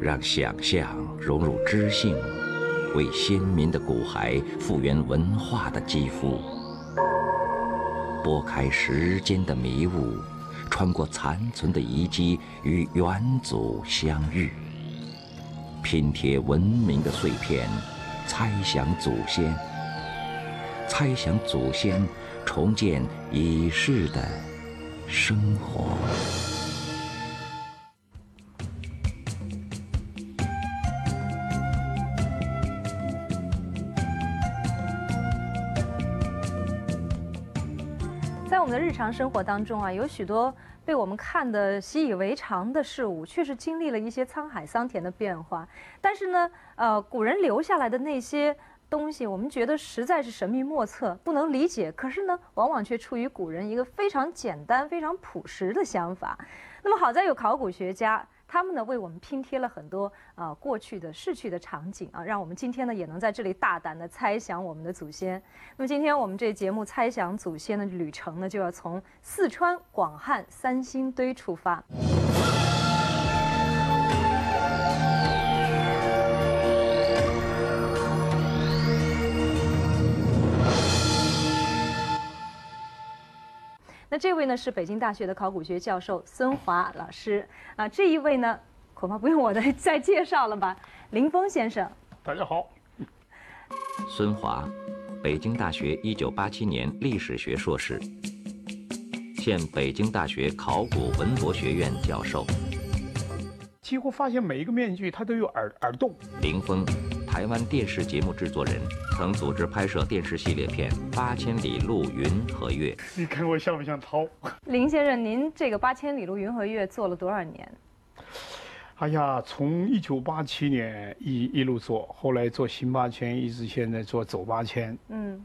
让想象融入知性，为先民的骨骸复原文化的肌肤，拨开时间的迷雾，穿过残存的遗迹，与远祖相遇，拼贴文明的碎片，猜想祖先，猜想祖先，重建已逝的生活。常生活当中啊，有许多被我们看的习以为常的事物，确实经历了一些沧海桑田的变化。但是呢，呃，古人留下来的那些东西，我们觉得实在是神秘莫测，不能理解。可是呢，往往却出于古人一个非常简单、非常朴实的想法。那么好在有考古学家。他们呢为我们拼贴了很多啊过去的逝去的场景啊，让我们今天呢也能在这里大胆的猜想我们的祖先。那么今天我们这节目猜想祖先的旅程呢，就要从四川广汉三星堆出发。那这位呢是北京大学的考古学教授孙华老师啊，这一位呢恐怕不用我再 再介绍了吧，林峰先生。大家好。孙华，北京大学1987年历史学硕士，现北京大学考古文博学院教授。几乎发现每一个面具它都有耳耳洞。林峰。台湾电视节目制作人，曾组织拍摄电视系列片《八千里路云和月》。你看我像不像涛？林先生，您这个《八千里路云和月》做了多少年？哎呀，从一九八七年一一路做，后来做行八千，一直现在做走八千。嗯，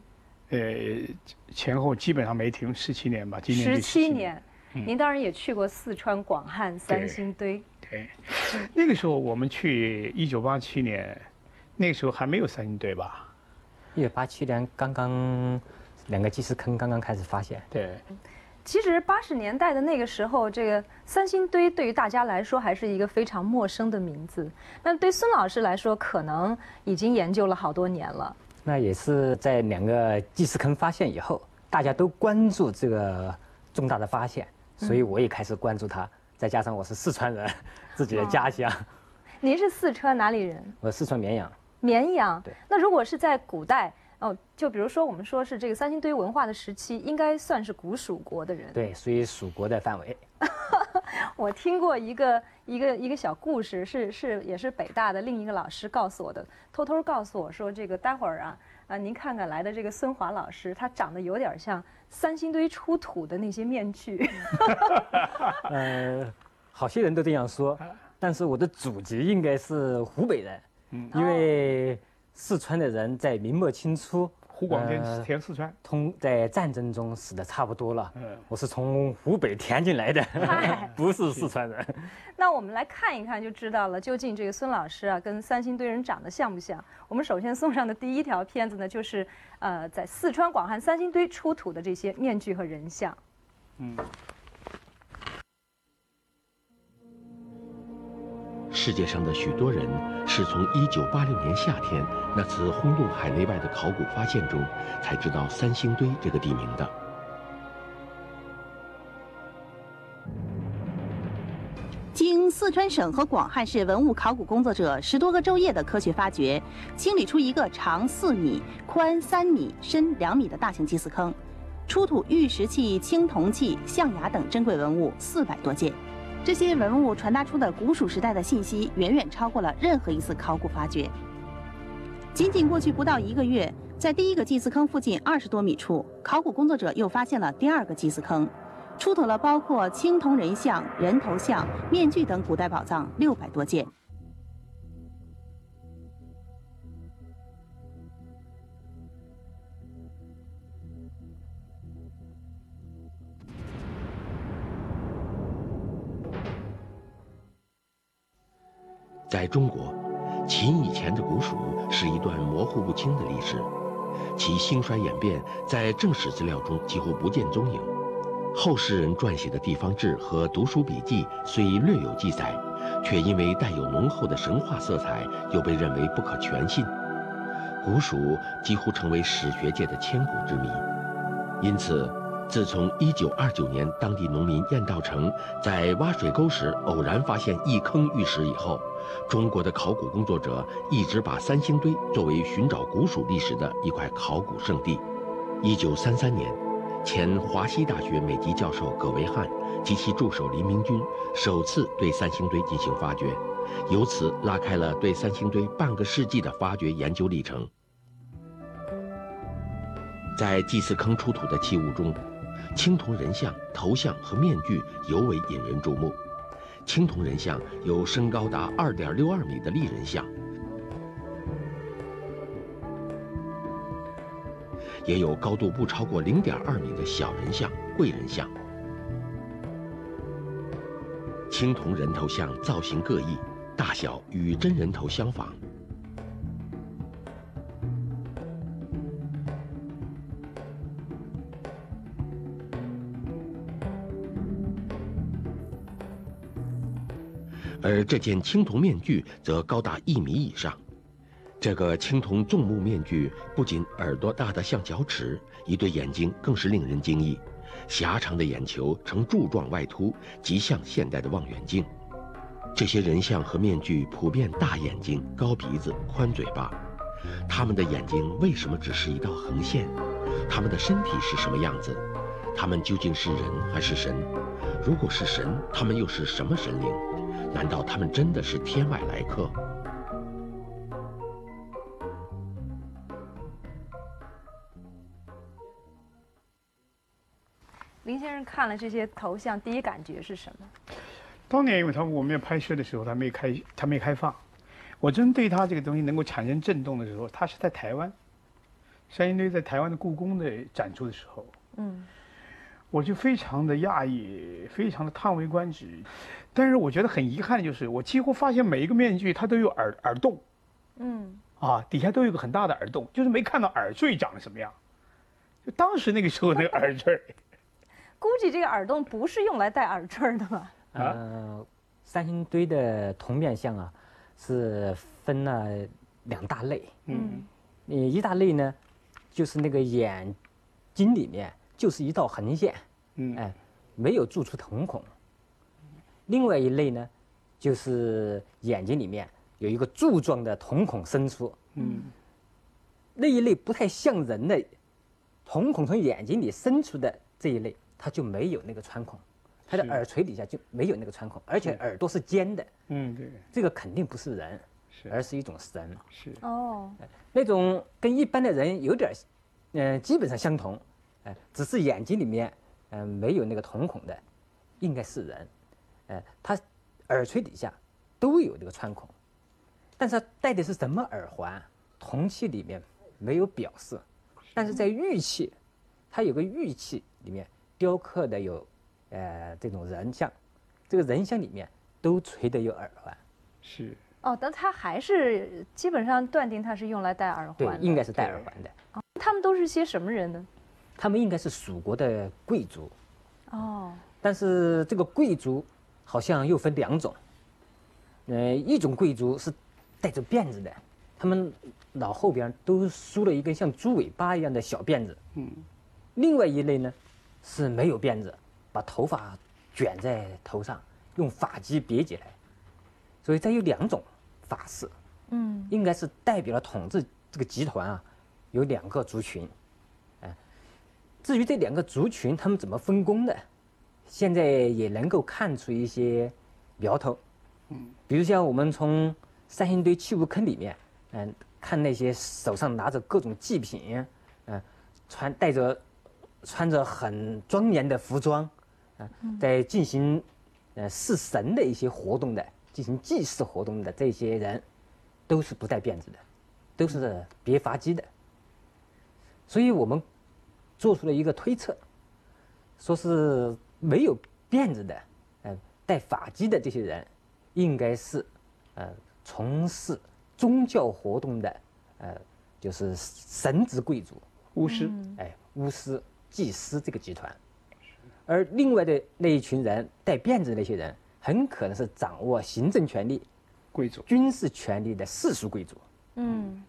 呃，前后基本上没停，十七年吧。今年十七年。您当然也去过四川广汉三星堆。对，那个时候我们去一九八七年。那个时候还没有三星堆吧？一九八七年刚刚两个祭祀坑刚刚开始发现。对，其实八十年代的那个时候，这个三星堆对于大家来说还是一个非常陌生的名字。那对孙老师来说，可能已经研究了好多年了。那也是在两个祭祀坑发现以后，大家都关注这个重大的发现，所以我也开始关注它。再加上我是四川人，自己的家乡。您是四川哪里人？我四川绵阳。绵阳，对。那如果是在古代，哦，就比如说我们说是这个三星堆文化的时期，应该算是古蜀国的人。对，属于蜀国的范围。我听过一个一个一个小故事，是是也是北大的另一个老师告诉我的，偷偷告诉我说，这个待会儿啊啊，您看看来的这个孙华老师，他长得有点像三星堆出土的那些面具。呃，好些人都这样说，但是我的祖籍应该是湖北人。因为四川的人在明末清初，湖广填填四川，通在战争中死的差不多了。嗯，我是从湖北填进来的，不是四川人。那我们来看一看就知道了，究竟这个孙老师啊跟三星堆人长得像不像？我们首先送上的第一条片子呢，就是呃在四川广汉三星堆出土的这些面具和人像。嗯。世界上的许多人是从1986年夏天那次轰动海内外的考古发现中才知道三星堆这个地名的。经四川省和广汉市文物考古工作者十多个昼夜的科学发掘，清理出一个长四米、宽三米、深两米的大型祭祀坑，出土玉石器、青铜器、象牙等珍贵文物四百多件。这些文物传达出的古蜀时代的信息，远远超过了任何一次考古发掘。仅仅过去不到一个月，在第一个祭祀坑附近二十多米处，考古工作者又发现了第二个祭祀坑，出土了包括青铜人像、人头像、面具等古代宝藏六百多件。在中国，秦以前的古蜀是一段模糊不清的历史，其兴衰演变在正史资料中几乎不见踪影。后世人撰写的地方志和读书笔记虽略有记载，却因为带有浓厚的神话色彩，又被认为不可全信。古蜀几乎成为史学界的千古之谜。因此，自从1929年当地农民晏道成在挖水沟时偶然发现一坑玉石以后，中国的考古工作者一直把三星堆作为寻找古蜀历史的一块考古圣地。1933年，前华西大学美籍教授葛维汉及其助手林明君首次对三星堆进行发掘，由此拉开了对三星堆半个世纪的发掘研究历程。在祭祀坑出土的器物中，青铜人像、头像和面具尤为引人注目。青铜人像有身高达二点六二米的立人像，也有高度不超过零点二米的小人像、贵人像。青铜人头像造型各异，大小与真人头相仿。而这件青铜面具则高达一米以上。这个青铜纵目面具不仅耳朵大得像脚趾，一对眼睛更是令人惊异，狭长的眼球呈柱状外凸，极像现代的望远镜。这些人像和面具普遍大眼睛、高鼻子、宽嘴巴，他们的眼睛为什么只是一道横线？他们的身体是什么样子？他们究竟是人还是神？如果是神，他们又是什么神灵？难道他们真的是天外来客？林先生看了这些头像，第一感觉是什么？当年因为他我们要拍摄的时候，他没开，他没开放。我真对他这个东西能够产生震动的时候，他是在台湾，三星堆在台湾的故宫的展出的时候，嗯，我就非常的讶异，非常的叹为观止。但是我觉得很遗憾的就是，我几乎发现每一个面具它都有耳耳洞，嗯，啊，底下都有个很大的耳洞，就是没看到耳坠长得什么样。就当时那个时候那个耳坠，估计这个耳洞不是用来戴耳坠的吧？呃，三星堆的铜面像啊，是分了两大类，嗯，你一大类呢，就是那个眼睛里面就是一道横线，嗯，哎，没有铸出瞳孔。另外一类呢，就是眼睛里面有一个柱状的瞳孔伸出，嗯，那一类不太像人的瞳孔从眼睛里伸出的这一类，它就没有那个穿孔，它的耳垂底下就没有那个穿孔，而且耳朵是尖的，嗯，对，这个肯定不是人，是，而是一种神，是，哦，那种跟一般的人有点，嗯，基本上相同，哎，只是眼睛里面，嗯，没有那个瞳孔的，应该是人。哎，他耳垂底下都有这个穿孔，但是他戴的是什么耳环？铜器里面没有表示，但是在玉器，它有个玉器里面雕刻的有，呃，这种人像，这个人像里面都垂的有耳环，是。哦，但他还是基本上断定他是用来戴耳环。对，应该是戴耳环的。他们都是些什么人呢？他们应该是蜀国的贵族。哦。但是这个贵族。好像又分两种，呃，一种贵族是带着辫子的，他们脑后边都梳了一根像猪尾巴一样的小辫子。嗯。另外一类呢，是没有辫子，把头发卷在头上，用发髻别起来。所以，这有两种发式。嗯。应该是代表了统治这个集团啊，有两个族群。至于这两个族群他们怎么分工的？现在也能够看出一些苗头，嗯，比如像我们从三星堆器物坑里面，嗯，看那些手上拿着各种祭品，嗯，穿戴着穿着很庄严的服装，啊，在进行呃祀神的一些活动的，进行祭祀活动的这些人，都是不带辫子的，都是别发髻的，所以我们做出了一个推测，说是。没有辫子的，呃，戴发髻的这些人，应该是，呃，从事宗教活动的，呃，就是神职贵族、巫师，哎，巫师、祭司这个集团。而另外的那一群人，戴辫子的那些人，很可能是掌握行政权力、贵族、军事权力的世俗贵族。嗯。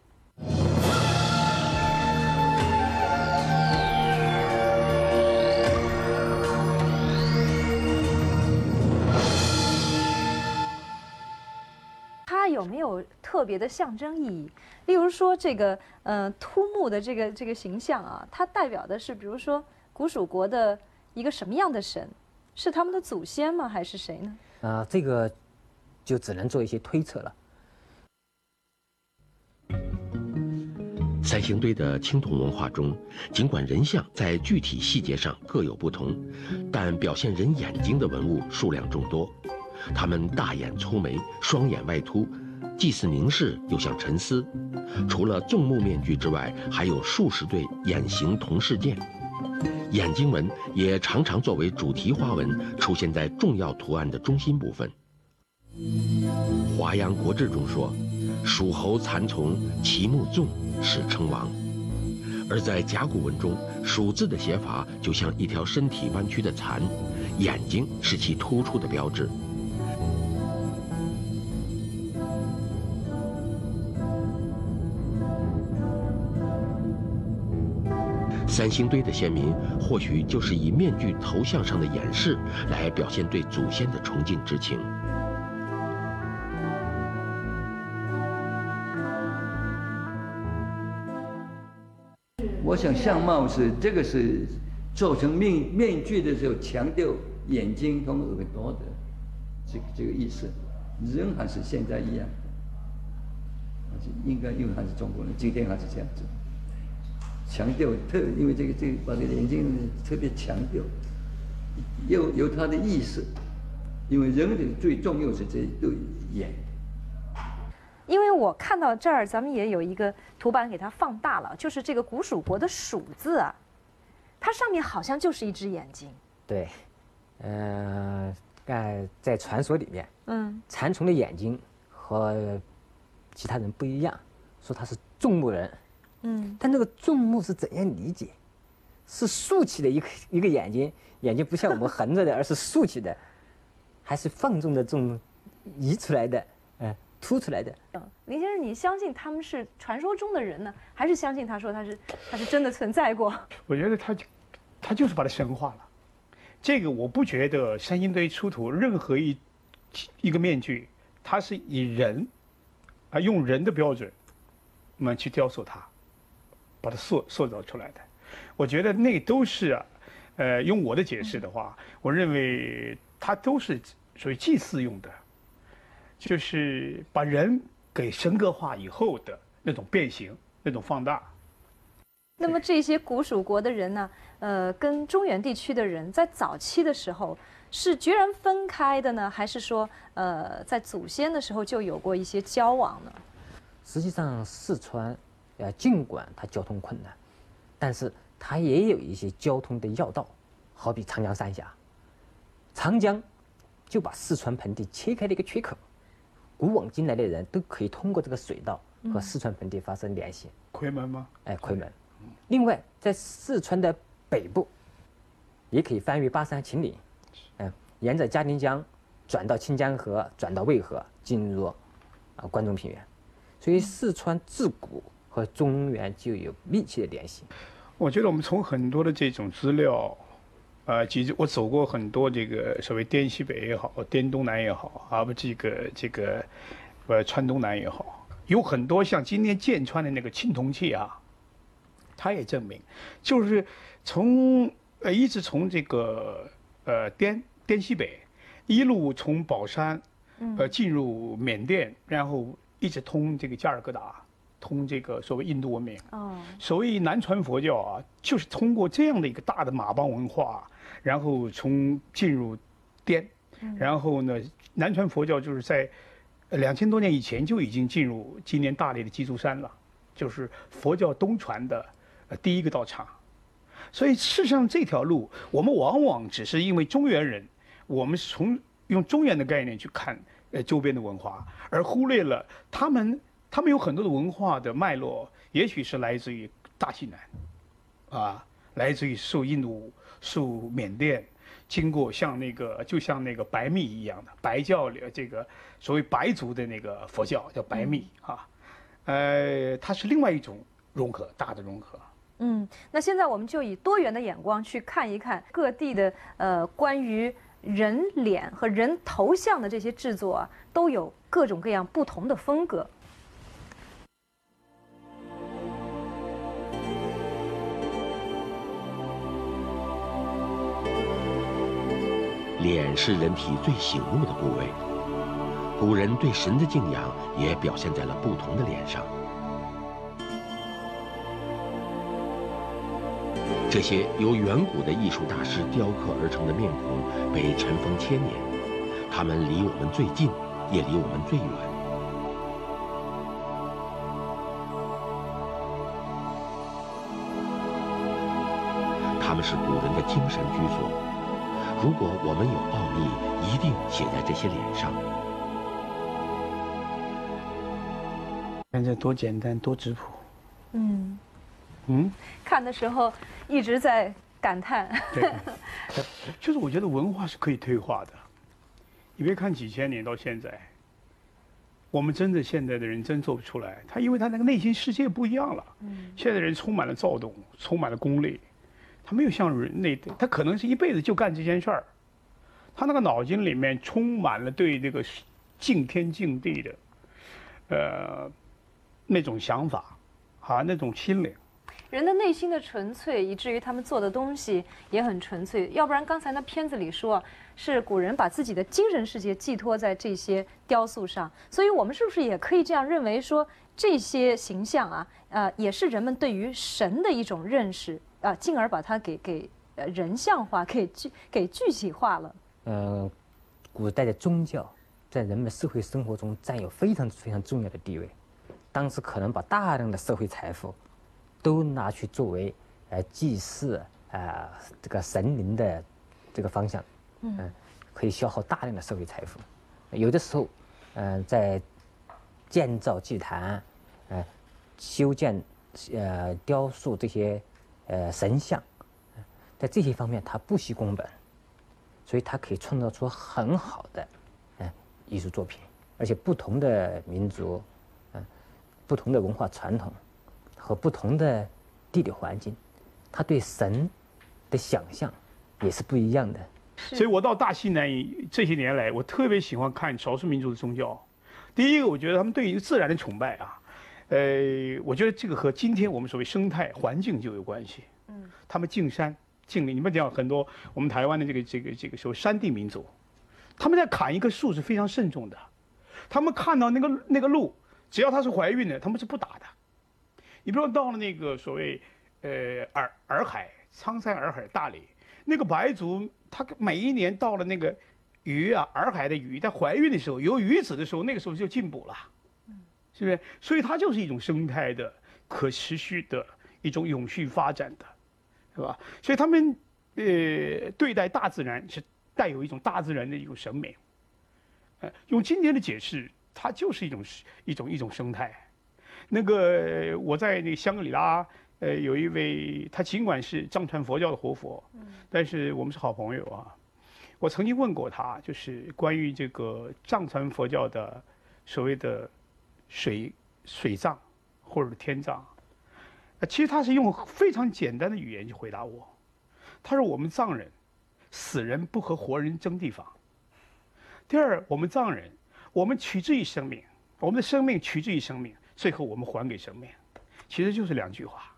有没有特别的象征意义？例如说，这个呃秃木的这个这个形象啊，它代表的是，比如说古蜀国的一个什么样的神？是他们的祖先吗？还是谁呢？啊，这个就只能做一些推测了。三星堆的青铜文化中，尽管人像在具体细节上各有不同，但表现人眼睛的文物数量众多。他们大眼粗眉，双眼外凸，既似凝视又像沉思。除了纵目面具之外，还有数十对眼形铜饰件。眼睛纹也常常作为主题花纹出现在重要图案的中心部分。《华阳国志》中说：“蜀侯蚕丛，其目纵，史称王。”而在甲骨文中，“蜀”字的写法就像一条身体弯曲的蚕，眼睛是其突出的标志。三星堆的先民或许就是以面具头像上的掩饰来表现对祖先的崇敬之情。我想相貌是这个是做成面面具的时候强调眼睛跟耳朵的这个这个意思，人还是现在一样，还是应该因为还是中国人，今天还是这样子。强调特，因为这个这个把这个眼睛特别强调，要有它的意识，因为人的最重要是这对眼。因为我看到这儿，咱们也有一个图版给它放大了，就是这个古蜀国的“蜀”字啊，它上面好像就是一只眼睛。对，嗯，在在传说里面，嗯，蚕虫的眼睛和其他人不一样，说他是众目人。嗯，但那个纵目是怎样理解？是竖起的一个一个眼睛，眼睛不像我们横着的，而是竖起的，还是放纵的纵移出来的，嗯，凸出来的？林先生，你相信他们是传说中的人呢，还是相信他说他是他是真的存在过？我觉得他就他就是把它神化了。这个我不觉得三星堆出土任何一一个面具，它是以人啊用人的标准，我们去雕塑它。把它塑塑造出来的，我觉得那都是啊，呃，用我的解释的话，我认为它都是属于祭祀用的，就是把人给神格化以后的那种变形、那种放大。那么这些古蜀国的人呢，呃，跟中原地区的人在早期的时候是决然分开的呢，还是说，呃，在祖先的时候就有过一些交往呢？实际上，四川。呃，尽管它交通困难，但是它也有一些交通的要道，好比长江三峡。长江就把四川盆地切开了一个缺口，古往今来的人都可以通过这个水道和四川盆地发生联系。夔门吗？哎，夔门。另外，在四川的北部，也可以翻越巴山秦岭，嗯，沿着嘉陵江转到清江河，转到渭河，进入啊关中平原。所以，四川自古。和中原就有密切的联系。我觉得我们从很多的这种资料，呃，其实我走过很多这个所谓滇西北也好，滇东南也好，啊不这个这个，呃川东南也好，有很多像今天剑川的那个青铜器啊，它也证明，就是从呃一直从这个呃滇滇西北一路从宝山，呃进入缅甸，然后一直通这个加尔各答。通这个所谓印度文明，哦，所谓南传佛教啊，就是通过这样的一个大的马帮文化，然后从进入滇，然后呢，南传佛教就是在两千多年以前就已经进入今年大理的鸡足山了，就是佛教东传的第一个道场。所以事实上这条路，我们往往只是因为中原人，我们是从用中原的概念去看呃周边的文化，而忽略了他们。他们有很多的文化的脉络，也许是来自于大西南，啊，来自于受印度、受缅甸，经过像那个就像那个白密一样的白教这个所谓白族的那个佛教叫白密啊，呃，它是另外一种融合，大的融合。嗯，那现在我们就以多元的眼光去看一看各地的呃关于人脸和人头像的这些制作啊，都有各种各样不同的风格。脸是人体最醒目的部位，古人对神的敬仰也表现在了不同的脸上。这些由远古的艺术大师雕刻而成的面孔被尘封千年，他们离我们最近，也离我们最远。他们是古人的精神居所。如果我们有奥秘，一定写在这些脸上。看这多简单，多质朴。嗯。嗯，看的时候一直在感叹。对，就是我觉得文化是可以退化的。你别看几千年到现在，我们真的现在的人真做不出来。他因为他那个内心世界不一样了。嗯。现在人充满了躁动，充满了功利，他没有像人类，他可能是一辈子就干这件事儿。他那个脑筋里面充满了对这个敬天敬地的，呃，那种想法，啊，那种心灵。人的内心的纯粹，以至于他们做的东西也很纯粹。要不然，刚才那片子里说，是古人把自己的精神世界寄托在这些雕塑上。所以，我们是不是也可以这样认为，说这些形象啊，呃，也是人们对于神的一种认识啊，进而把它给给呃人像化，给具给具体化了。嗯，古代的宗教在人们社会生活中占有非常非常重要的地位，当时可能把大量的社会财富。都拿去作为呃祭祀啊这个神灵的这个方向，嗯，可以消耗大量的社会财富。有的时候，嗯，在建造祭坛，呃，修建呃雕塑这些呃神像，在这些方面他不惜工本，所以他可以创造出很好的嗯艺术作品。而且不同的民族，嗯，不同的文化传统。和不同的地理环境，他对神的想象也是不一样的。所以我到大西南这些年来，我特别喜欢看少数民族的宗教。第一个，我觉得他们对于自然的崇拜啊，呃，我觉得这个和今天我们所谓生态环境就有关系。嗯，他们进山进林，你们讲很多我们台湾的这个这个这个所谓山地民族，他们在砍一棵树是非常慎重的。他们看到那个那个鹿，只要它是怀孕的，他们是不打的。你比如到了那个所谓，呃，洱洱海、苍山洱海、大理，那个白族，他每一年到了那个鱼啊，洱海的鱼在怀孕的时候，有鱼子的时候，那个时候就进补了，是不是？所以它就是一种生态的、可持续的一种永续发展的，是吧？所以他们呃对待大自然是带有一种大自然的一种审美，呃，用今天的解释，它就是一种一种一种生态。那个我在那个香格里拉，呃，有一位，他尽管是藏传佛教的活佛，但是我们是好朋友啊。我曾经问过他，就是关于这个藏传佛教的所谓的水水葬或者天葬，其实他是用非常简单的语言去回答我。他说：“我们藏人死人不和活人争地方。第二，我们藏人，我们取之于生命，我们的生命取之于生命。”最后我们还给生命，其实就是两句话，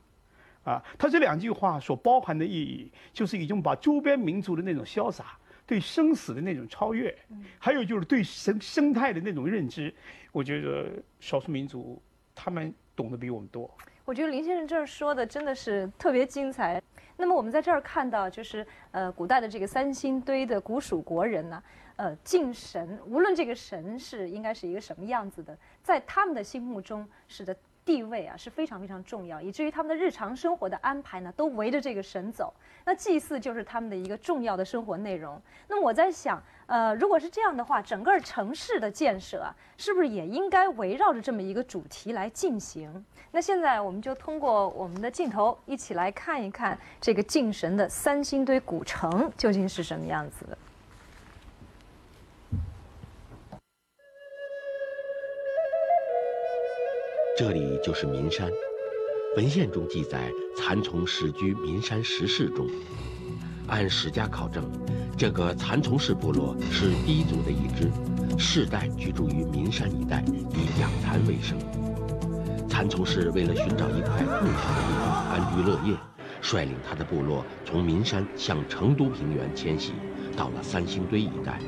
啊，他这两句话所包含的意义，就是已经把周边民族的那种潇洒，对生死的那种超越，还有就是对生生态的那种认知，我觉得少数民族他们懂得比我们多。我觉得林先生这儿说的真的是特别精彩。那么我们在这儿看到，就是呃，古代的这个三星堆的古蜀国人呢。呃，敬神，无论这个神是应该是一个什么样子的，在他们的心目中是的地位啊是非常非常重要，以至于他们的日常生活的安排呢都围着这个神走。那祭祀就是他们的一个重要的生活内容。那么我在想，呃，如果是这样的话，整个城市的建设啊，是不是也应该围绕着这么一个主题来进行？那现在我们就通过我们的镜头一起来看一看这个敬神的三星堆古城究竟是什么样子的。这里就是岷山，文献中记载，蚕丛始居岷山石室中。按史家考证，这个蚕丛氏部落是第一族的一支，世代居住于岷山一带，以养蚕为生。蚕丛氏为了寻找一块更好的地方安居乐业，率领他的部落从岷山向成都平原迁徙，到了三星堆一带。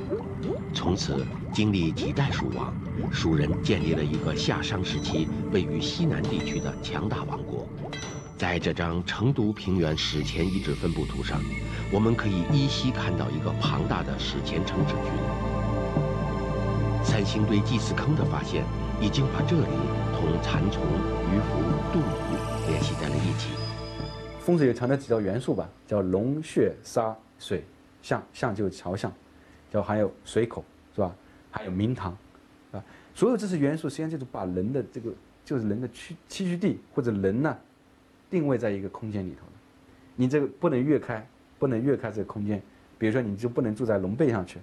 从此，经历几代蜀王。蜀人建立了一个夏商时期位于西南地区的强大王国。在这张成都平原史前遗址分布图上，我们可以依稀看到一个庞大的史前城址群。三星堆祭祀坑的发现，已经把这里同蚕丛、鱼凫、杜宇联系在了一起。风水有强调几道元素吧，叫龙、穴、沙、水、像像就是桥象，叫还有水口，是吧？还有明堂。啊所有这些元素，实际上就是把人的这个，就是人的栖栖居地或者人呢，定位在一个空间里头你这个不能越开，不能越开这个空间。比如说，你就不能住在龙背上去，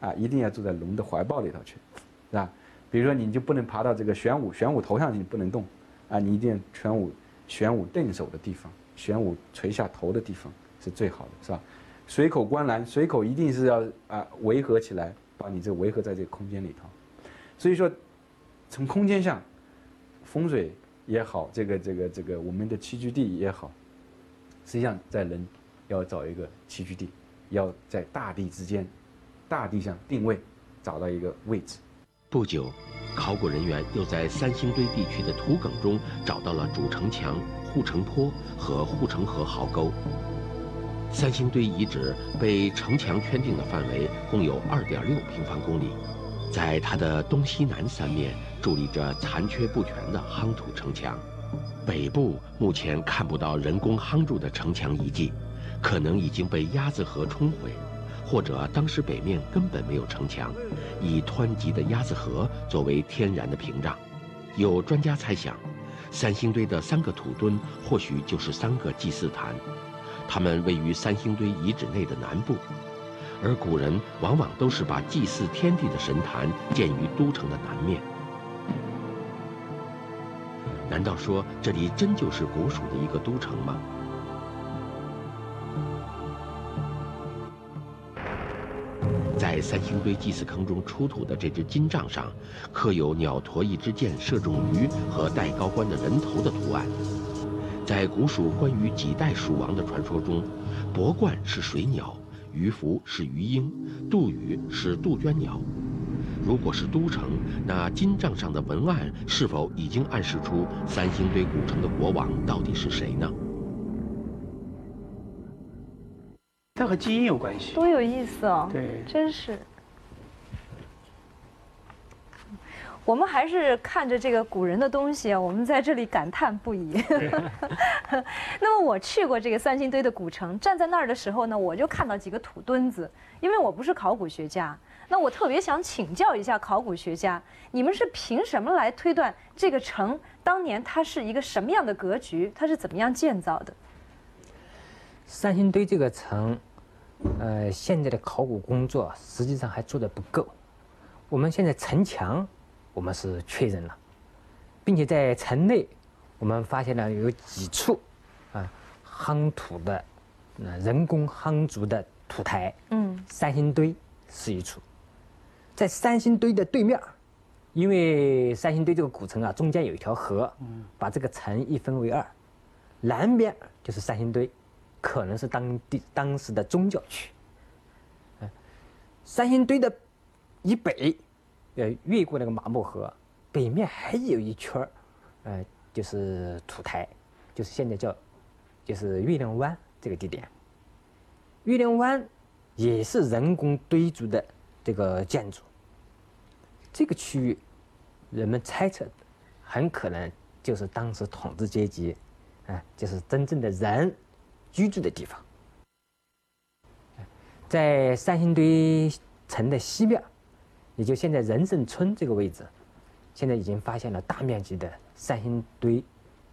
啊，一定要住在龙的怀抱里头去，是吧？比如说，你就不能爬到这个玄武玄武头上去，你不能动，啊，你一定玄武玄武定手的地方，玄武垂下头的地方是最好的，是吧？水口观澜，水口一定是要啊围合起来，把你这围合在这个空间里头。所以说，从空间上，风水也好，这个这个这个我们的栖居地也好，实际上在人要找一个栖居地，要在大地之间，大地上定位，找到一个位置。不久，考古人员又在三星堆地区的土埂中找到了主城墙、护城坡和护城河壕沟。三星堆遗址被城墙圈定的范围共有二点六平方公里。在它的东西南三面伫立着残缺不全的夯土城墙，北部目前看不到人工夯筑的城墙遗迹，可能已经被鸭子河冲毁，或者当时北面根本没有城墙，以湍急的鸭子河作为天然的屏障。有专家猜想，三星堆的三个土墩或许就是三个祭祀坛，它们位于三星堆遗址内的南部。而古人往往都是把祭祀天地的神坛建于都城的南面。难道说这里真就是古蜀的一个都城吗？在三星堆祭祀坑中出土的这只金杖上，刻有鸟驮一支箭射中鱼和戴高冠的人头的图案。在古蜀关于几代蜀王的传说中，博冠是水鸟。鱼凫是鱼鹰，杜宇是杜鹃鸟。如果是都城，那金帐上的文案是否已经暗示出三星堆古城的国王到底是谁呢？它和基因有关系。多有意思哦！对，真是。我们还是看着这个古人的东西啊，我们在这里感叹不已。那么我去过这个三星堆的古城，站在那儿的时候呢，我就看到几个土墩子。因为我不是考古学家，那我特别想请教一下考古学家，你们是凭什么来推断这个城当年它是一个什么样的格局？它是怎么样建造的？三星堆这个城，呃，现在的考古工作实际上还做得不够。我们现在城墙。我们是确认了，并且在城内，我们发现了有几处啊夯土的，呃人工夯筑的土台。嗯，三星堆是一处，在三星堆的对面，因为三星堆这个古城啊，中间有一条河，嗯，把这个城一分为二，南边就是三星堆，可能是当地当时的宗教区。三星堆的以北。呃，越过那个马木河，北面还有一圈儿，呃，就是土台，就是现在叫，就是月亮湾这个地点。月亮湾也是人工堆筑的这个建筑。这个区域，人们猜测，很可能就是当时统治阶级，哎，就是真正的人居住的地方。在三星堆城的西边，也就现在仁圣村这个位置，现在已经发现了大面积的三星堆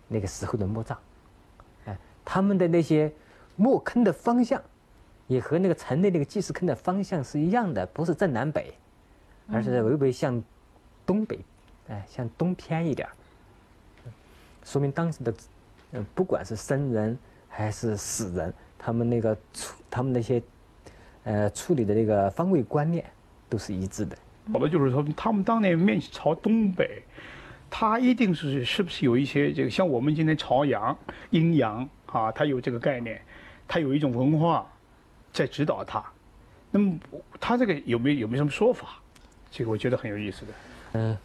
那个时候的墓葬。哎，他们的那些墓坑的方向，也和那个城内那个祭祀坑的方向是一样的，不是正南北，而是微微向东北，哎，向东偏一点说明当时的，嗯，不管是生人还是死人，他们那个处，他们那些。呃，处理的那个方位观念都是一致的。好的，就是说他们当年面朝东北，他一定是是不是有一些这个像我们今天朝阳阴阳啊，他有这个概念，他有一种文化在指导他。那么他这个有没有有没有什么说法？这个我觉得很有意思的。嗯，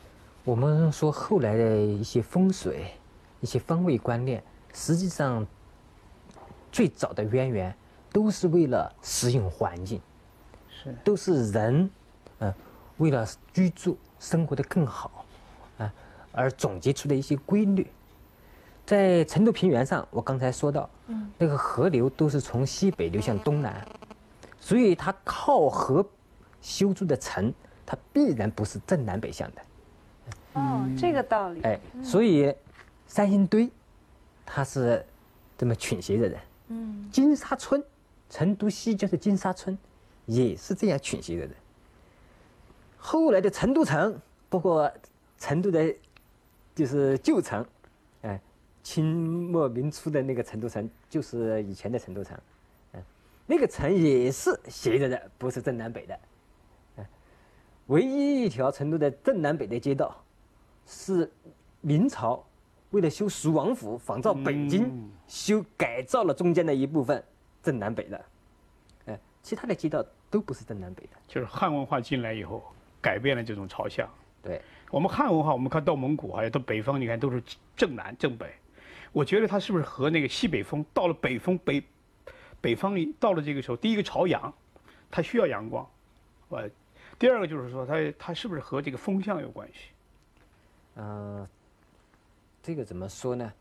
我们说后来的一些风水、一些方位观念，实际上最早的渊源。都是为了适应环境，是都是人，嗯，为了居住生活的更好，啊，而总结出的一些规律。在成都平原上，我刚才说到，嗯，那个河流都是从西北流向东南，所以它靠河修筑的城，它必然不是正南北向的。哦，这个道理。哎，所以三星堆，它是这么倾斜着的。嗯，金沙村。成都西郊的金沙村，也是这样倾斜着的。后来的成都城，包括成都的，就是旧城，哎，清末明初的那个成都城，就是以前的成都城，嗯，那个城也是斜着的，不是正南北的。唯一一条成都的正南北的街道，是明朝为了修蜀王府，仿照北京修改造了中间的一部分。正南北的，哎，其他的街道都不是正南北的。就是汉文化进来以后，改变了这种朝向。对，我们汉文化，我们看到蒙古还有到北方，你看都是正南正北。我觉得它是不是和那个西北风到了北风北，北方到了这个时候，第一个朝阳，它需要阳光，呃，第二个就是说它它是不是和这个风向有关系？嗯，这个怎么说呢？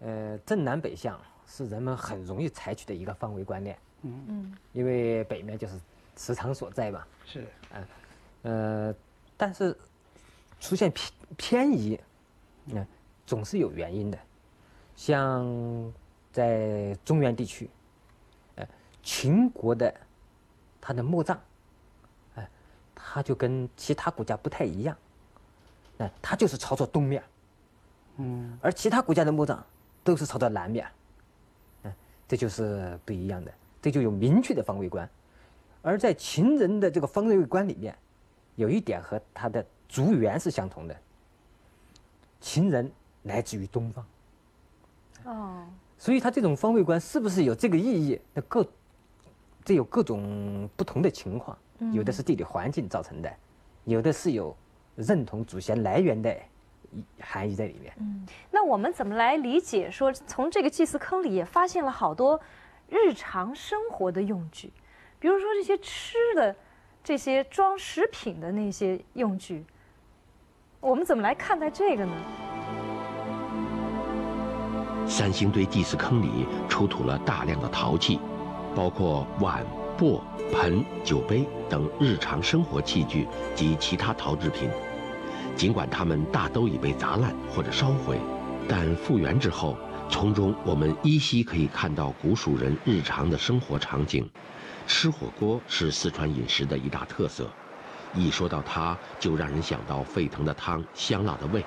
呃，正南北向。是人们很容易采取的一个方位观念，嗯嗯，因为北面就是磁场所在嘛，是，嗯，呃，但是出现偏偏移，嗯，总是有原因的，像在中原地区，呃，秦国的它的墓葬，哎，它就跟其他国家不太一样，哎，它就是朝着东面，嗯，而其他国家的墓葬都是朝着南面。嗯这就是不一样的，这就有明确的方位观，而在秦人的这个方位观里面，有一点和他的族源是相同的。秦人来自于东方，哦，所以他这种方位观是不是有这个意义？那各这有各种不同的情况，有的是地理环境造成的，有的是有认同祖先来源的。含义在里面。嗯，那我们怎么来理解？说从这个祭祀坑里也发现了好多日常生活的用具，比如说这些吃的、这些装食品的那些用具，我们怎么来看待这个呢？三星堆祭祀坑里出土了大量的陶器，包括碗、钵、盆、酒杯等日常生活器具及其他陶制品。尽管它们大都已被砸烂或者烧毁，但复原之后，从中我们依稀可以看到古蜀人日常的生活场景。吃火锅是四川饮食的一大特色，一说到它，就让人想到沸腾的汤、香辣的味。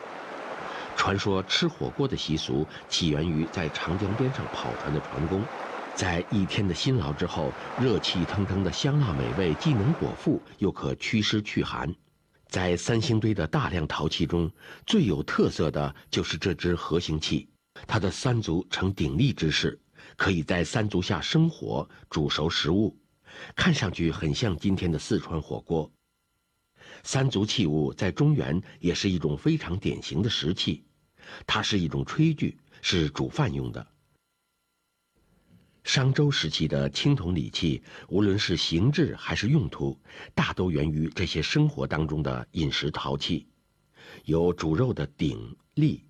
传说吃火锅的习俗起源于在长江边上跑船的船工，在一天的辛劳之后，热气腾腾的香辣美味既能果腹，又可祛湿祛寒。在三星堆的大量陶器中，最有特色的就是这只核形器，它的三足呈鼎立之势，可以在三足下生火煮熟食物，看上去很像今天的四川火锅。三足器物在中原也是一种非常典型的石器，它是一种炊具，是煮饭用的。商周时期的青铜礼器，无论是形制还是用途，大都源于这些生活当中的饮食陶器，有煮肉的鼎、立，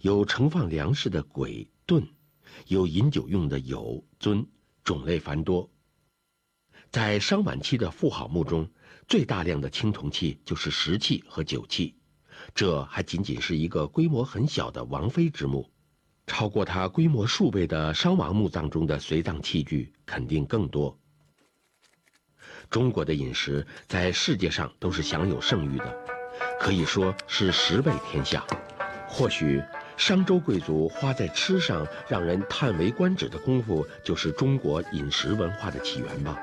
有盛放粮食的簋炖，有饮酒用的酉尊，种类繁多。在商晚期的妇好墓中，最大量的青铜器就是石器和酒器，这还仅仅是一个规模很小的王妃之墓。超过它规模数倍的商王墓葬中的随葬器具肯定更多。中国的饮食在世界上都是享有盛誉的，可以说是十倍天下。或许商周贵族花在吃上让人叹为观止的功夫，就是中国饮食文化的起源吧。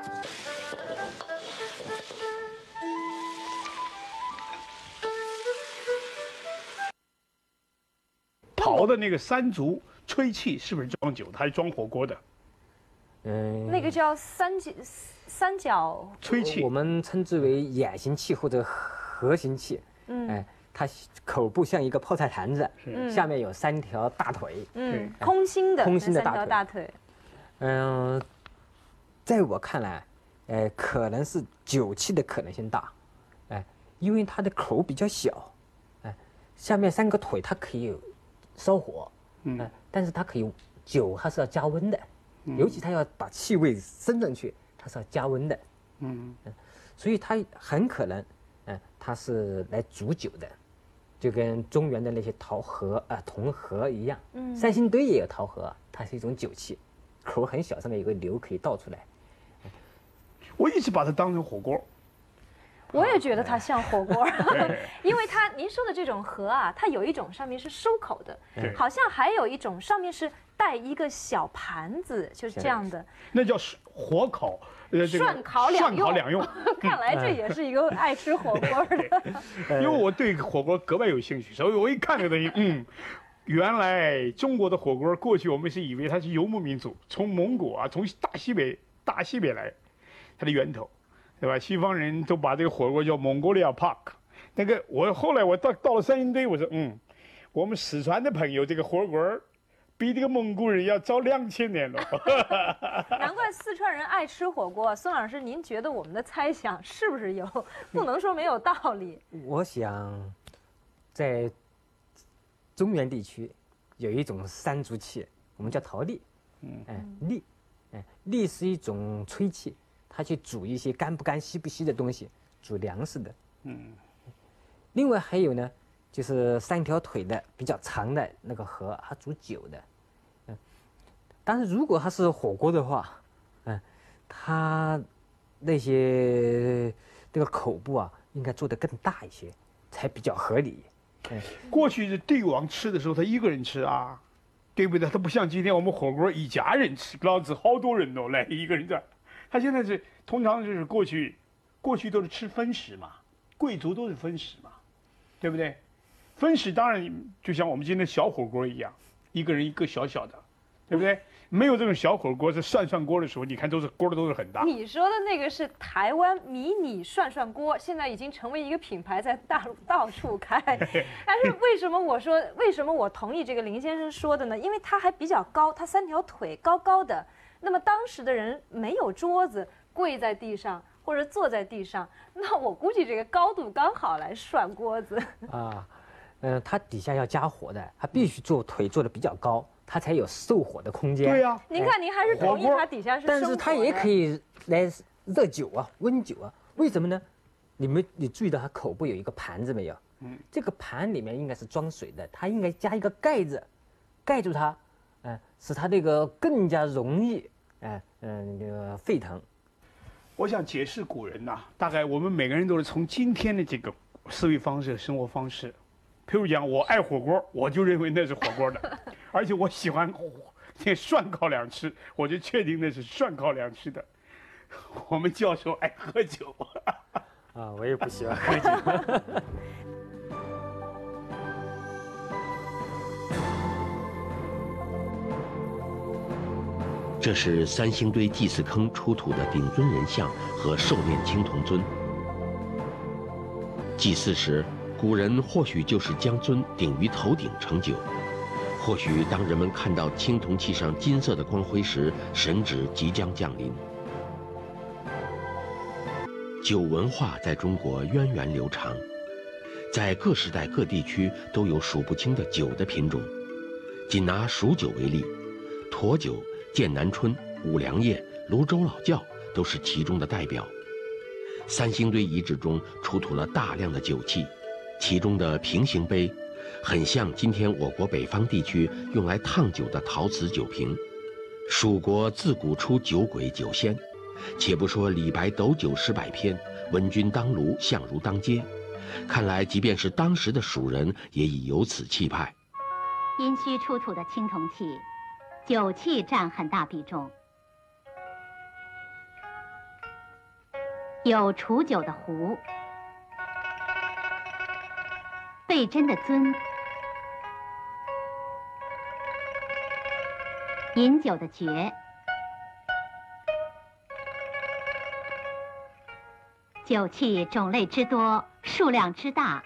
陶的那个山竹吹气是不是装酒？它是装火锅的。嗯，那个叫三角三角吹气，我们称之为眼形气或者核形气。嗯，哎，它口部像一个泡菜坛子，下面有三条大腿。嗯，空心的，空心的大腿。嗯，在我看来，呃，可能是酒气的可能性大，哎，因为它的口比较小，哎，下面三个腿它可以烧火，嗯，但是它可以酒它是要加温的。尤其它要把气味升上去，它是要加温的，嗯。嗯，所以它很可能，嗯，它是来煮酒的，就跟中原的那些陶盒啊、铜盒一样，嗯，三星堆也有陶盒，它是一种酒器，口很小，上面有个流可以倒出来。我一直把它当成火锅。我也觉得它像火锅 因为它您说的这种盒啊，它有一种上面是收口的，好像还有一种上面是带一个小盘子，就是这样的。那叫火烤，涮烤两用。两用。看来这也是一个爱吃火锅的。因为我对火锅格外有兴趣，所以我一看这个东西，嗯，原来中国的火锅过去我们是以为它是游牧民族，从蒙古啊，从大西北大西北来，它的源头。对吧？西方人都把这个火锅叫 Mongolia Park。那个我后来我到到了三星堆，我说嗯，我们四川的朋友这个火锅比这个蒙古人要早两千年了。难怪四川人爱吃火锅。孙老师，您觉得我们的猜想是不是有不能说没有道理？我想，在中原地区有一种三足器，我们叫陶粒。嗯，哎，粒，哎，粒是一种炊器。它去煮一些干不干、稀不稀的东西，煮粮食的。嗯。另外还有呢，就是三条腿的比较长的那个河，它煮酒的。嗯。但是如果它是火锅的话，嗯，它那些那个口部啊，应该做的更大一些，才比较合理。嗯。过去的帝王吃的时候，他一个人吃啊，对不对？他不像今天我们火锅一家人吃，老子好多人哦，来一个人这。他现在是通常就是过去，过去都是吃分食嘛，贵族都是分食嘛，对不对？分食当然就像我们今天小火锅一样，一个人一个小小的，对不对？没有这种小火锅，是涮涮锅的时候，你看都是锅都是很大。你说的那个是台湾迷你涮涮锅，现在已经成为一个品牌，在大陆到处开。但是为什么我说为什么我同意这个林先生说的呢？因为它还比较高，它三条腿高高的。那么当时的人没有桌子，跪在地上或者坐在地上，那我估计这个高度刚好来涮锅子。啊，嗯，它底下要加火的，它必须做腿做的比较高，它才有受火的空间。对呀，您看您还是同意它底下是。但是它也可以来热酒啊，温酒啊，为什么呢？你们你注意到它口部有一个盘子没有？嗯，这个盘里面应该是装水的，它应该加一个盖子，盖住它，嗯，使它这个更加容易。哎，嗯，那个沸腾。我想解释古人呐，大概我们每个人都是从今天的这个思维方式、生活方式。譬如讲，我爱火锅，我就认为那是火锅的，而且我喜欢那涮烤两吃，我就确定那是涮烤两吃的。我们教授爱喝酒，啊，我也不喜欢喝酒。这是三星堆祭祀坑出土的顶尊人像和兽面青铜尊。祭祀时，古人或许就是将尊顶于头顶盛酒，或许当人们看到青铜器上金色的光辉时，神旨即将降临。酒文化在中国源远流长，在各时代各地区都有数不清的酒的品种。仅拿蜀酒为例，沱酒、剑南春、五粮液、泸州老窖都是其中的代表。三星堆遗址中出土了大量的酒器，其中的平行杯，很像今天我国北方地区用来烫酒的陶瓷酒瓶。蜀国自古出酒鬼酒仙，且不说李白斗酒诗百篇，闻君当炉，相如当街，看来即便是当时的蜀人也已有此气派。殷墟出土的青铜器，酒器占很大比重。有储酒的壶，贝珍的尊，饮酒的爵，酒器种类之多，数量之大。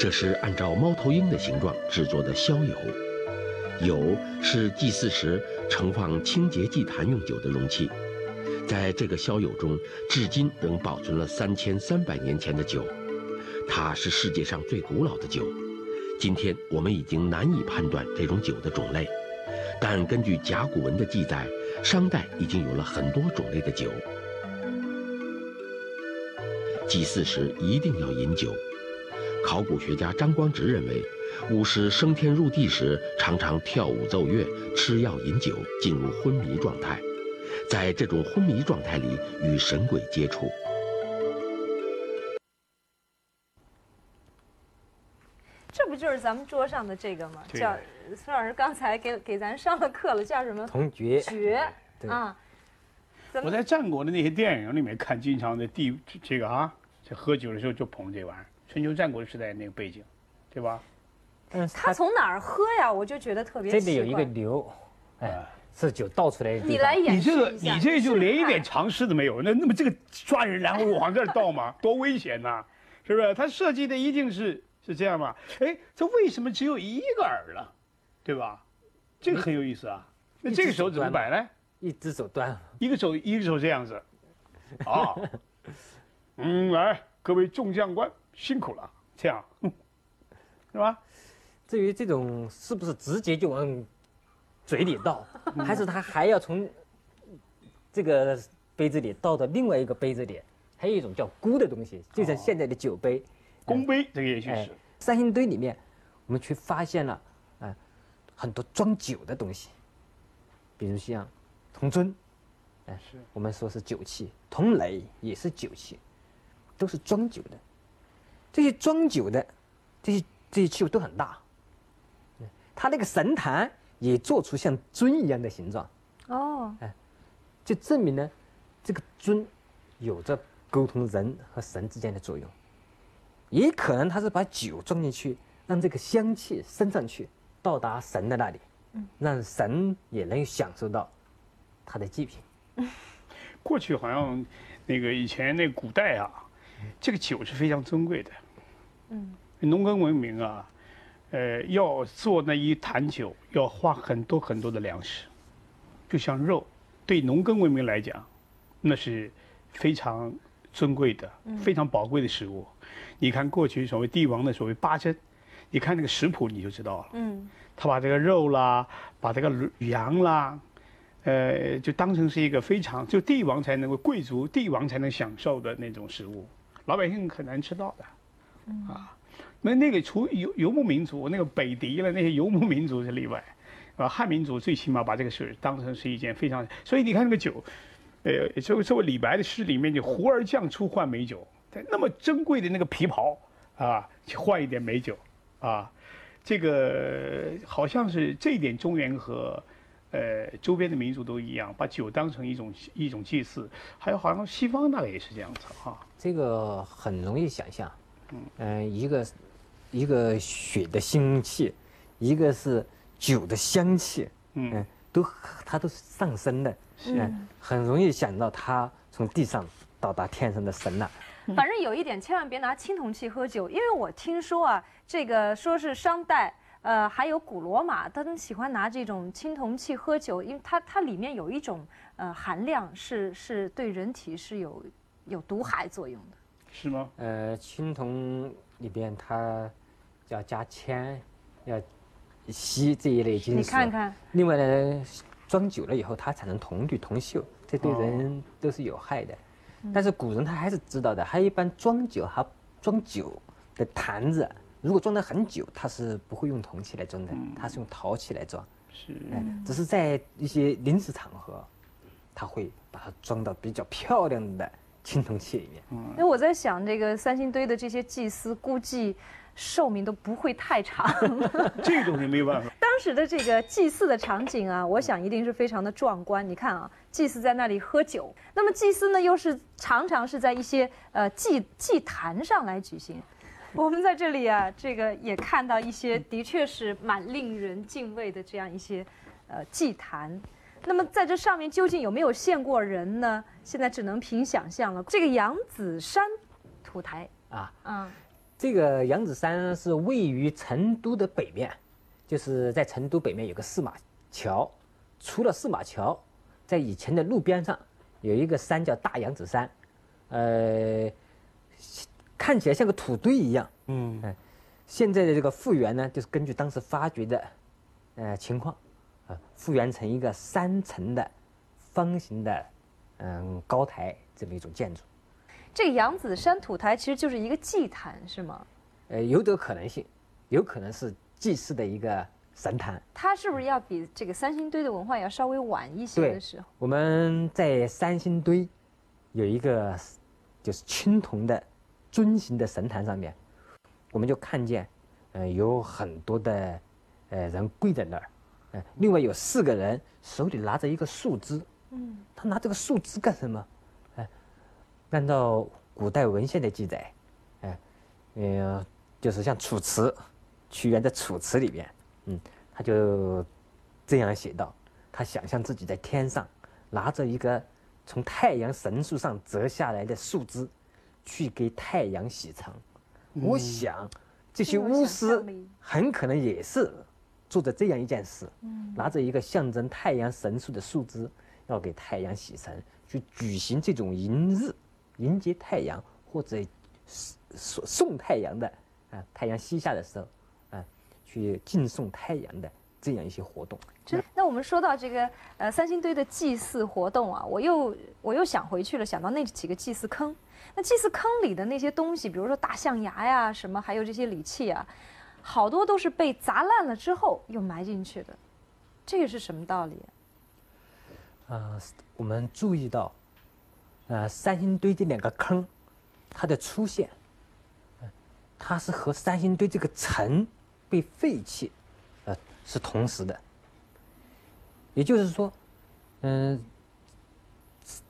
这是按照猫头鹰的形状制作的宵友，友是祭祀时盛放清洁祭坛用酒的容器。在这个宵友中，至今仍保存了三千三百年前的酒，它是世界上最古老的酒。今天我们已经难以判断这种酒的种类，但根据甲骨文的记载，商代已经有了很多种类的酒。祭祀时一定要饮酒。考古学家张光直认为，巫师升天入地时常常跳舞奏乐、吃药饮酒，进入昏迷状态。在这种昏迷状态里与神鬼接触，就是咱们桌上的这个嘛？叫孙老师刚才给给咱上了课了，叫什么？铜爵。爵啊！我在战国的那些电影里面看，经常的地这个啊，这喝酒的时候就捧这玩意儿。春秋战国时代那个背景，对吧？嗯，他从哪儿喝呀？我就觉得特别这里有一个流，哎。是酒倒出来，你来演你这个你这就连一点常识都没有。那那么这个抓人然后往这儿倒吗？多危险呐，是不是？他设计的一定是是这样吧？哎，这为什么只有一个耳了，对吧？这个很有意思啊。那这个手怎么摆呢？一只手端，一个手一个手这样子。啊，嗯，来，各位众将官辛苦了，这样，是吧？至于这种是不是直接就往？嘴里倒，还是他还要从这个杯子里倒到另外一个杯子里？还有一种叫箍的东西，就像现在的酒杯，公碑，这个也许是。三星堆里面，我们去发现了啊很多装酒的东西，比如像铜尊，哎，是我们说是酒器；铜雷也是酒器，都是装酒的。这些装酒的这些这些器物都很大，它那个神坛。也做出像尊一样的形状，哦，哎，就证明呢，这个尊有着沟通人和神之间的作用。也可能他是把酒装进去，让这个香气升上去，到达神的那里，让神也能享受到他的祭品。过去好像那个以前那古代啊，这个酒是非常尊贵的。嗯，农耕文明啊。呃，要做那一坛酒，要花很多很多的粮食，就像肉，对农耕文明来讲，那是非常尊贵的、非常宝贵的食物。你看过去所谓帝王的所谓八珍，你看那个食谱你就知道了。嗯，他把这个肉啦，把这个羊啦，呃，就当成是一个非常就帝王才能够贵族帝王才能享受的那种食物，老百姓很难吃到的。啊。那那个除游游牧民族，那个北狄了那些游牧民族是例外，啊，汉民族最起码把这个事当成是一件非常，所以你看那个酒，呃，作为作为李白的诗里面就“胡儿将出换美酒”，那么珍贵的那个皮袍啊，去换一点美酒，啊，这个好像是这一点中原和呃周边的民族都一样，把酒当成一种一种祭祀，还有好像西方大概也是这样子哈。这个很容易想象，嗯，一个。一个血的腥气，一个是酒的香气，嗯，都它都是上升的，嗯，很容易想到它从地上到达天上的神了。反正有一点，千万别拿青铜器喝酒，因为我听说啊，这个说是商代，呃，还有古罗马，他们喜欢拿这种青铜器喝酒，因为它它里面有一种呃含量是是对人体是有有毒害作用的。是吗？呃，青铜里边它要加铅，要锡这一类金属。你看看。另外呢，装久了以后它产生铜绿、铜锈，这对人都是有害的。但是古人他还是知道的，他一般装酒还装酒的坛子，如果装得很久，他是不会用铜器来装的，它是用陶器来装。是，只是在一些临时场合，他会把它装到比较漂亮的青铜器里面。因为我在想，这个三星堆的这些祭司估计寿命都不会太长。这种也没有办法。当时的这个祭祀的场景啊，我想一定是非常的壮观。你看啊，祭司在那里喝酒，那么祭司呢，又是常常是在一些呃祭祭坛上来举行。我们在这里啊，这个也看到一些的确是蛮令人敬畏的这样一些呃祭坛。那么在这上面究竟有没有献过人呢？现在只能凭想象了。这个扬子山土台啊，嗯，这个扬子山是位于成都的北面。就是在成都北面有个四马桥，除了四马桥，在以前的路边上有一个山叫大扬子山，呃，看起来像个土堆一样。嗯，哎，现在的这个复原呢，就是根据当时发掘的呃情况，啊，复原成一个三层的方形的嗯高台这么一种建筑。这个扬子山土台其实就是一个祭坛，是吗？呃，有这个可能性，有可能是。祭祀的一个神坛，它是不是要比这个三星堆的文化要稍微晚一些的时候？我们在三星堆有一个就是青铜的尊形的神坛上面，我们就看见，呃，有很多的呃人跪在那儿，呃，另外有四个人手里拿着一个树枝，嗯，他拿这个树枝干什么？哎，按照古代文献的记载，哎，呃，就是像楚辞。屈原的《楚辞》里边，嗯，他就这样写道：他想象自己在天上，拿着一个从太阳神树上折下来的树枝，去给太阳洗尘。我想，这些巫师很可能也是做着这样一件事，拿着一个象征太阳神树的树枝，要给太阳洗尘，去举行这种迎日、迎接太阳或者送送太阳的啊，太阳西下的时候啊。去敬送太阳的这样一些活动。那我们说到这个呃三星堆的祭祀活动啊，我又我又想回去了，想到那几个祭祀坑。那祭祀坑里的那些东西，比如说大象牙呀，什么还有这些礼器啊，好多都是被砸烂了之后又埋进去的。这个是什么道理？啊，我们注意到，呃，三星堆这两个坑，它的出现，它是和三星堆这个城。被废弃，呃，是同时的。也就是说，嗯，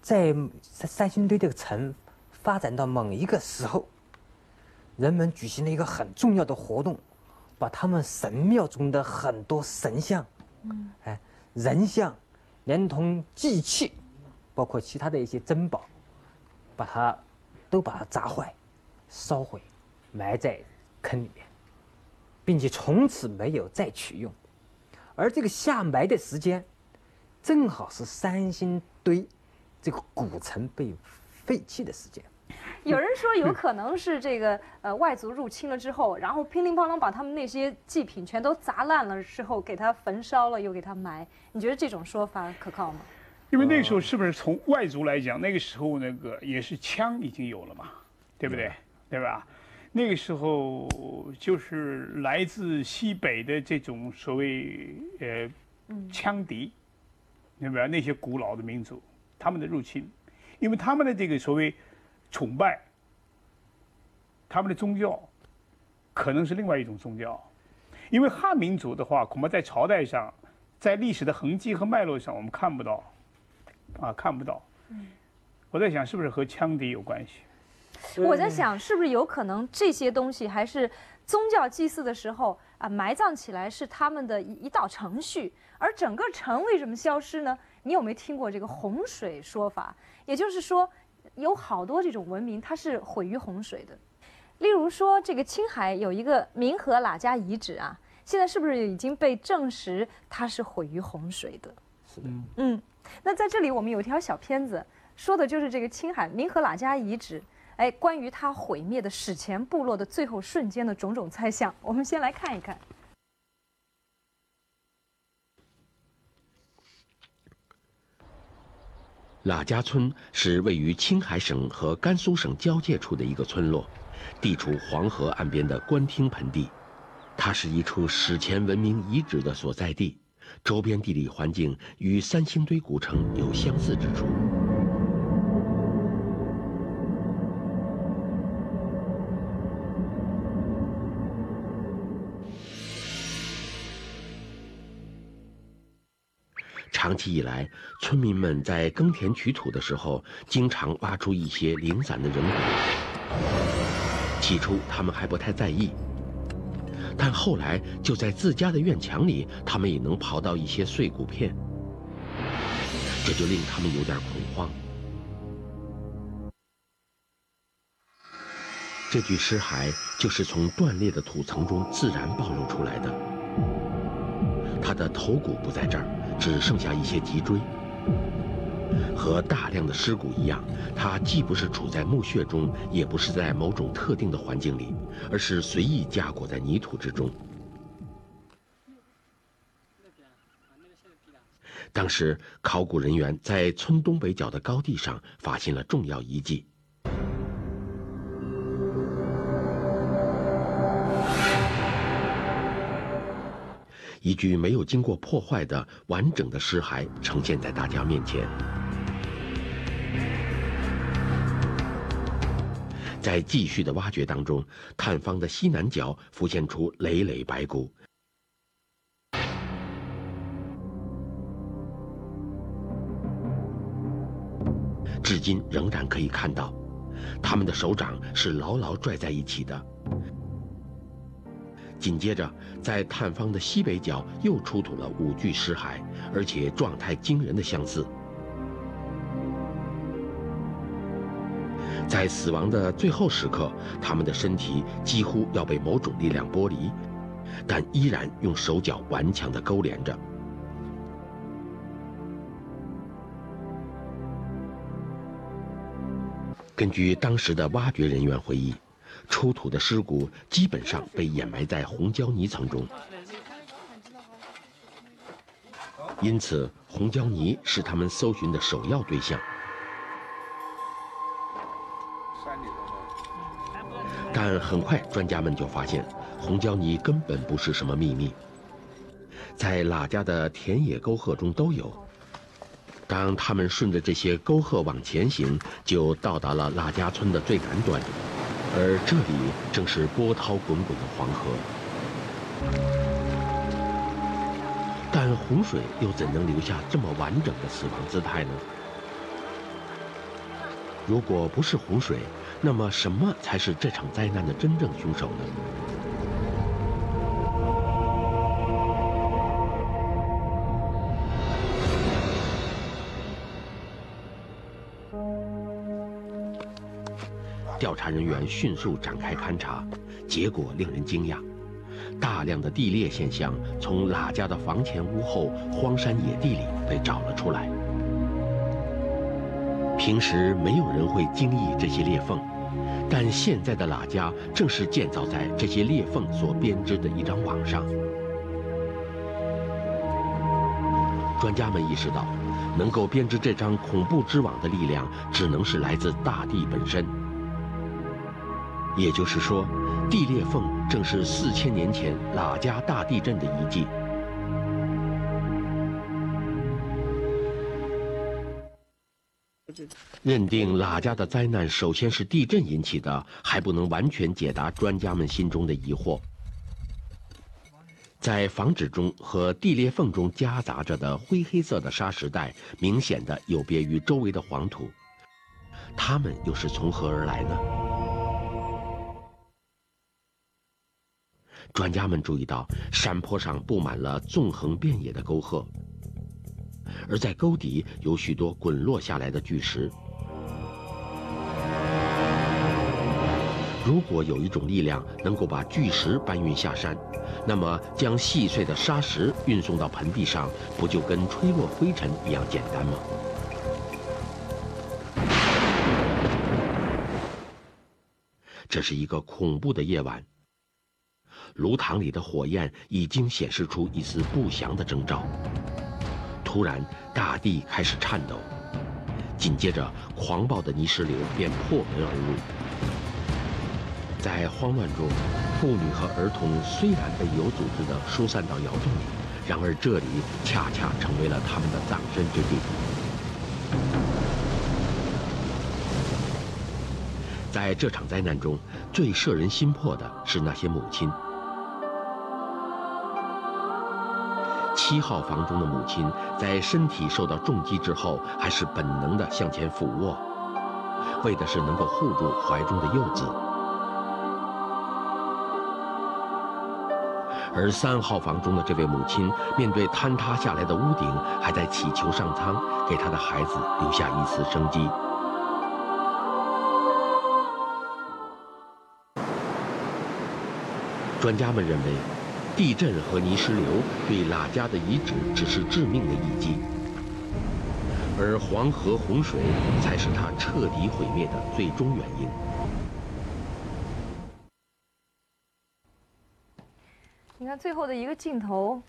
在三三星堆这个城发展到某一个时候，人们举行了一个很重要的活动，把他们神庙中的很多神像，嗯，哎，人像，连同祭器，包括其他的一些珍宝，把它都把它砸坏、烧毁、埋在坑里面。并且从此没有再取用，而这个下埋的时间，正好是三星堆这个古城被废弃的时间。有人说有可能是这个呃外族入侵了之后，然后乒铃乓啷把他们那些祭品全都砸烂了之后，给它焚烧了又给它埋。你觉得这种说法可靠吗？因为那时候是不是从外族来讲，那个时候那个也是枪已经有了嘛，对不对？对。吧？那个时候就是来自西北的这种所谓呃羌敌，明白那些古老的民族，他们的入侵，因为他们的这个所谓崇拜，他们的宗教可能是另外一种宗教，因为汉民族的话，恐怕在朝代上，在历史的痕迹和脉络上，我们看不到，啊，看不到。我在想，是不是和羌笛有关系？我在想，是不是有可能这些东西还是宗教祭祀的时候啊埋葬起来是他们的一一道程序，而整个城为什么消失呢？你有没有听过这个洪水说法？也就是说，有好多这种文明它是毁于洪水的。例如说，这个青海有一个民和喇家遗址啊，现在是不是已经被证实它是毁于洪水的？是的。嗯，那在这里我们有一条小片子，说的就是这个青海民和喇家遗址。哎，关于它毁灭的史前部落的最后瞬间的种种猜想。我们先来看一看。喇家村是位于青海省和甘肃省交界处的一个村落，地处黄河岸边的官厅盆地，它是一处史前文明遗址的所在地，周边地理环境与三星堆古城有相似之处。长期以来，村民们在耕田取土的时候，经常挖出一些零散的人骨。起初，他们还不太在意，但后来，就在自家的院墙里，他们也能刨到一些碎骨片，这就令他们有点恐慌。这具尸骸就是从断裂的土层中自然暴露出来的，他的头骨不在这儿。只剩下一些脊椎，和大量的尸骨一样，它既不是处在墓穴中，也不是在某种特定的环境里，而是随意夹裹在泥土之中。当时，考古人员在村东北角的高地上发现了重要遗迹。一具没有经过破坏的完整的尸骸呈现在大家面前。在继续的挖掘当中，探方的西南角浮现出累累白骨，至今仍然可以看到，他们的手掌是牢牢拽在一起的。紧接着，在探方的西北角又出土了五具尸骸，而且状态惊人的相似。在死亡的最后时刻，他们的身体几乎要被某种力量剥离，但依然用手脚顽强地勾连着。根据当时的挖掘人员回忆。出土的尸骨基本上被掩埋在红胶泥层中，因此红胶泥是他们搜寻的首要对象。但很快，专家们就发现，红胶泥根本不是什么秘密，在喇家的田野沟壑中都有。当他们顺着这些沟壑往前行，就到达了喇家村的最南端。而这里正是波涛滚滚的黄河，但洪水又怎能留下这么完整的死亡姿态呢？如果不是洪水，那么什么才是这场灾难的真正凶手呢？调查人员迅速展开勘查，结果令人惊讶：大量的地裂现象从喇家的房前屋后荒山野地里被找了出来。平时没有人会惊异这些裂缝，但现在的喇家正是建造在这些裂缝所编织的一张网上。专家们意识到，能够编织这张恐怖之网的力量，只能是来自大地本身。也就是说，地裂缝正是四千年前喇家大地震的遗迹。认定喇家的灾难首先是地震引起的，还不能完全解答专家们心中的疑惑。在房址中和地裂缝中夹杂着的灰黑色的沙石带，明显的有别于周围的黄土，它们又是从何而来呢？专家们注意到，山坡上布满了纵横遍野的沟壑，而在沟底有许多滚落下来的巨石。如果有一种力量能够把巨石搬运下山，那么将细碎的沙石运送到盆地上，不就跟吹落灰尘一样简单吗？这是一个恐怖的夜晚。炉膛里的火焰已经显示出一丝不祥的征兆。突然，大地开始颤抖，紧接着，狂暴的泥石流便破门而入。在慌乱中，妇女和儿童虽然被有组织地疏散到窑洞里，然而这里恰恰成为了他们的葬身之地。在这场灾难中，最摄人心魄的是那些母亲。七号房中的母亲在身体受到重击之后，还是本能地向前俯卧，为的是能够护住怀中的幼子。而三号房中的这位母亲，面对坍塌下来的屋顶，还在祈求上苍给她的孩子留下一丝生机。专家们认为，地震和泥石流对喇家的遗址只是致命的一击，而黄河洪水才是它彻底毁灭的最终原因。看最后的一个镜头，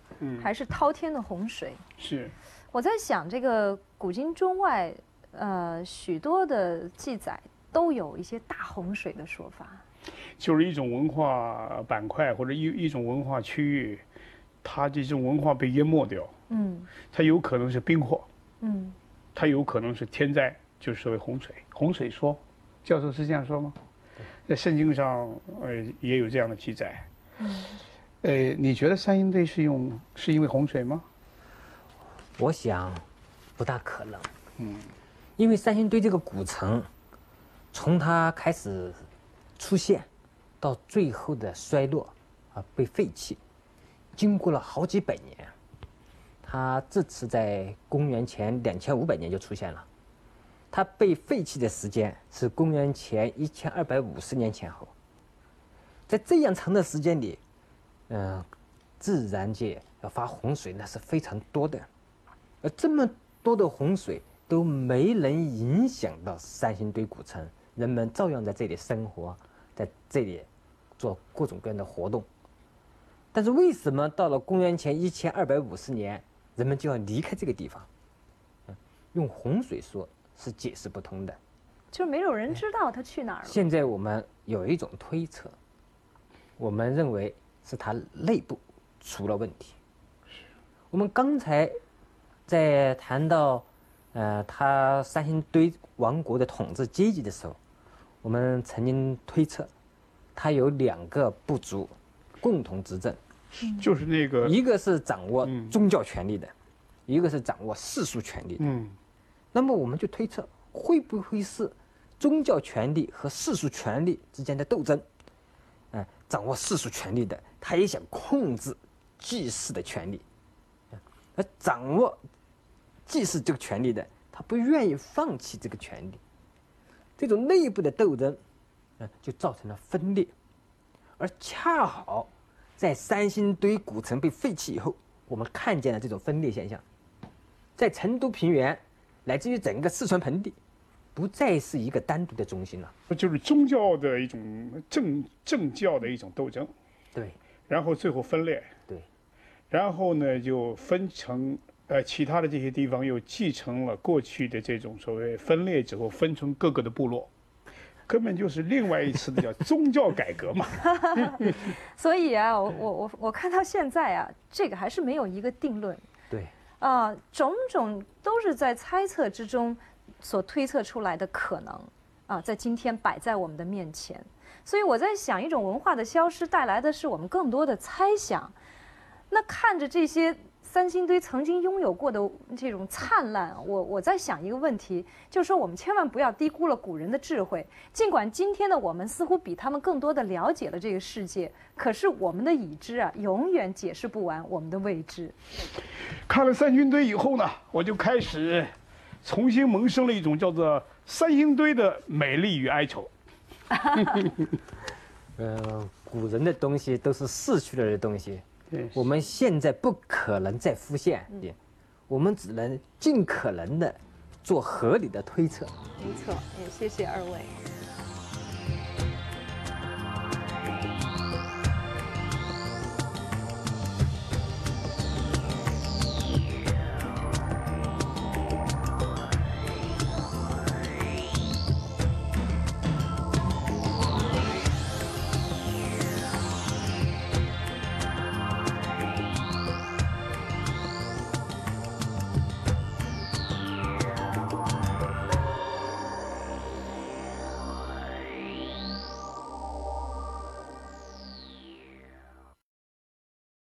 还是滔天的洪水。是，我在想，这个古今中外，呃，许多的记载都有一些大洪水的说法。就是一种文化板块或者一一种文化区域，它这种文化被淹没掉。嗯，它有可能是冰火。嗯，它有可能是天灾，就是所谓洪水。洪水说，教授是这样说吗？在圣经上，呃，也有这样的记载。嗯。呃，你觉得三星堆是用是因为洪水吗？我想，不大可能。嗯，因为三星堆这个古城，从它开始出现，到最后的衰落，啊，被废弃，经过了好几百年。它这次在公元前两千五百年就出现了，它被废弃的时间是公元前一千二百五十年前后。在这样长的时间里。嗯，自然界要发洪水那是非常多的，而这么多的洪水都没能影响到三星堆古城，人们照样在这里生活，在这里做各种各样的活动。但是为什么到了公元前一千二百五十年，人们就要离开这个地方？用洪水说是解释不通的，就没有人知道他去哪儿了。现在我们有一种推测，我们认为。是它内部出了问题。我们刚才在谈到，呃，他三星堆王国的统治阶级的时候，我们曾经推测，他有两个部族共同执政，就是那个一个是掌握宗教权力的，一个是掌握世俗权力的。嗯，那么我们就推测，会不会是宗教权力和世俗权力之间的斗争？哎，掌握世俗权力的。他也想控制祭祀的权利，而掌握祭祀这个权利的，他不愿意放弃这个权利。这种内部的斗争，嗯，就造成了分裂。而恰好在三星堆古城被废弃以后，我们看见了这种分裂现象。在成都平原，乃至于整个四川盆地，不再是一个单独的中心了。就是宗教的一种政政教的一种斗争。对。然后最后分裂，对，然后呢就分成呃其他的这些地方又继承了过去的这种所谓分裂之后分成各个的部落，根本就是另外一次的叫宗教改革嘛。所以啊，我我我我看到现在啊，这个还是没有一个定论。对。啊，种种都是在猜测之中所推测出来的可能啊，在今天摆在我们的面前。所以我在想，一种文化的消失带来的是我们更多的猜想。那看着这些三星堆曾经拥有过的这种灿烂，我我在想一个问题，就是说我们千万不要低估了古人的智慧。尽管今天的我们似乎比他们更多的了解了这个世界，可是我们的已知啊，永远解释不完我们的未知。看了三星堆以后呢，我就开始重新萌生了一种叫做三星堆的美丽与哀愁。嗯，古人的东西都是逝去了的东西，我们现在不可能再复现，我们只能尽可能的做合理的推测。没错，也谢谢二位。